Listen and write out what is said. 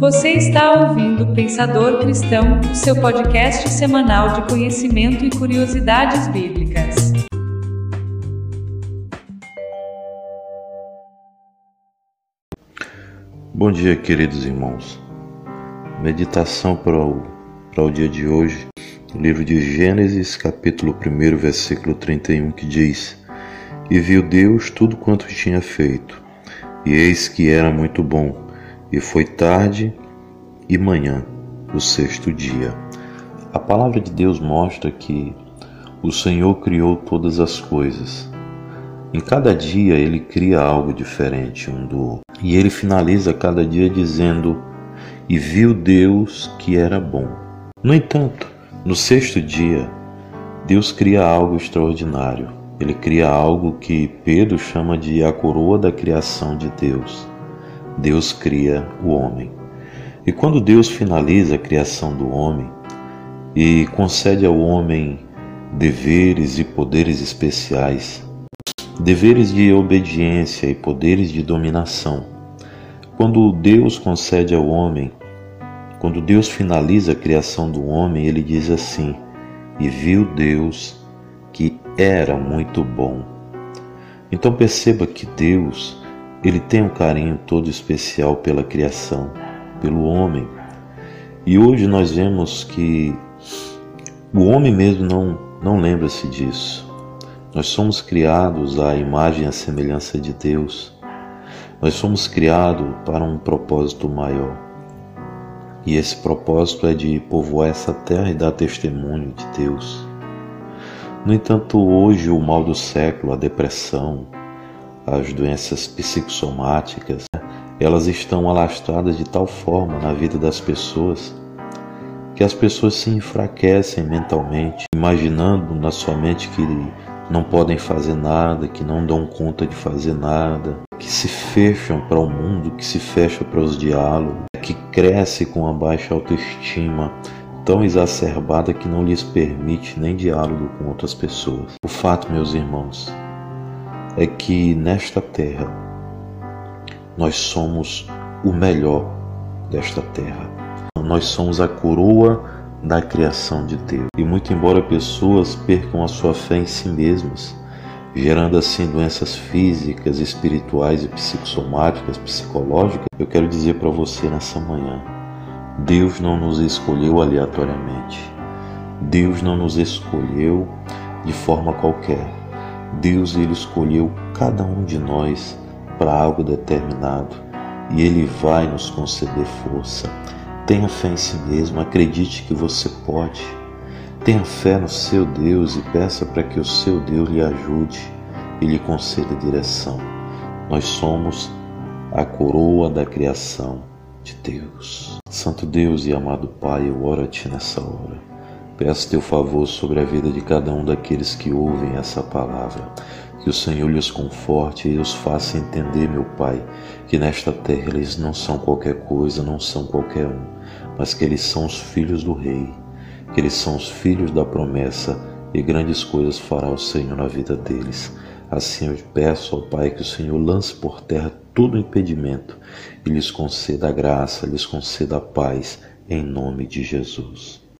Você está ouvindo Pensador Cristão, o seu podcast semanal de conhecimento e curiosidades bíblicas. Bom dia, queridos irmãos. Meditação para o, para o dia de hoje, livro de Gênesis, capítulo 1, versículo 31, que diz: E viu Deus tudo quanto tinha feito, e eis que era muito bom. E foi tarde e manhã, o sexto dia. A palavra de Deus mostra que o Senhor criou todas as coisas. Em cada dia ele cria algo diferente um do outro. E ele finaliza cada dia dizendo: E viu Deus que era bom. No entanto, no sexto dia, Deus cria algo extraordinário. Ele cria algo que Pedro chama de a coroa da criação de Deus. Deus cria o homem. E quando Deus finaliza a criação do homem e concede ao homem deveres e poderes especiais, deveres de obediência e poderes de dominação, quando Deus concede ao homem, quando Deus finaliza a criação do homem, ele diz assim: E viu Deus que era muito bom. Então perceba que Deus ele tem um carinho todo especial pela criação, pelo homem. E hoje nós vemos que o homem mesmo não, não lembra-se disso. Nós somos criados à imagem e à semelhança de Deus. Nós somos criados para um propósito maior. E esse propósito é de povoar essa terra e dar testemunho de Deus. No entanto, hoje o mal do século, a depressão, as doenças psicossomáticas, elas estão alastradas de tal forma na vida das pessoas que as pessoas se enfraquecem mentalmente, imaginando na sua mente que não podem fazer nada, que não dão conta de fazer nada, que se fecham para o mundo, que se fecham para os diálogos, que cresce com a baixa autoestima tão exacerbada que não lhes permite nem diálogo com outras pessoas. O fato, meus irmãos, é que nesta terra nós somos o melhor desta terra. Nós somos a coroa da criação de Deus. E muito embora pessoas percam a sua fé em si mesmas, gerando assim doenças físicas, espirituais e psicossomáticas, psicológicas, eu quero dizer para você nessa manhã: Deus não nos escolheu aleatoriamente. Deus não nos escolheu de forma qualquer. Deus ele escolheu cada um de nós para algo determinado e ele vai nos conceder força. Tenha fé em si mesmo, acredite que você pode. Tenha fé no seu Deus e peça para que o seu Deus lhe ajude e lhe conceda direção. Nós somos a coroa da criação de Deus. Santo Deus e amado Pai, eu oro a Ti nessa hora. Peço teu favor sobre a vida de cada um daqueles que ouvem essa palavra. Que o Senhor lhes conforte e os faça entender, meu Pai, que nesta terra eles não são qualquer coisa, não são qualquer um, mas que eles são os filhos do Rei, que eles são os filhos da promessa e grandes coisas fará o Senhor na vida deles. Assim eu peço ao Pai que o Senhor lance por terra todo impedimento e lhes conceda a graça, lhes conceda a paz, em nome de Jesus.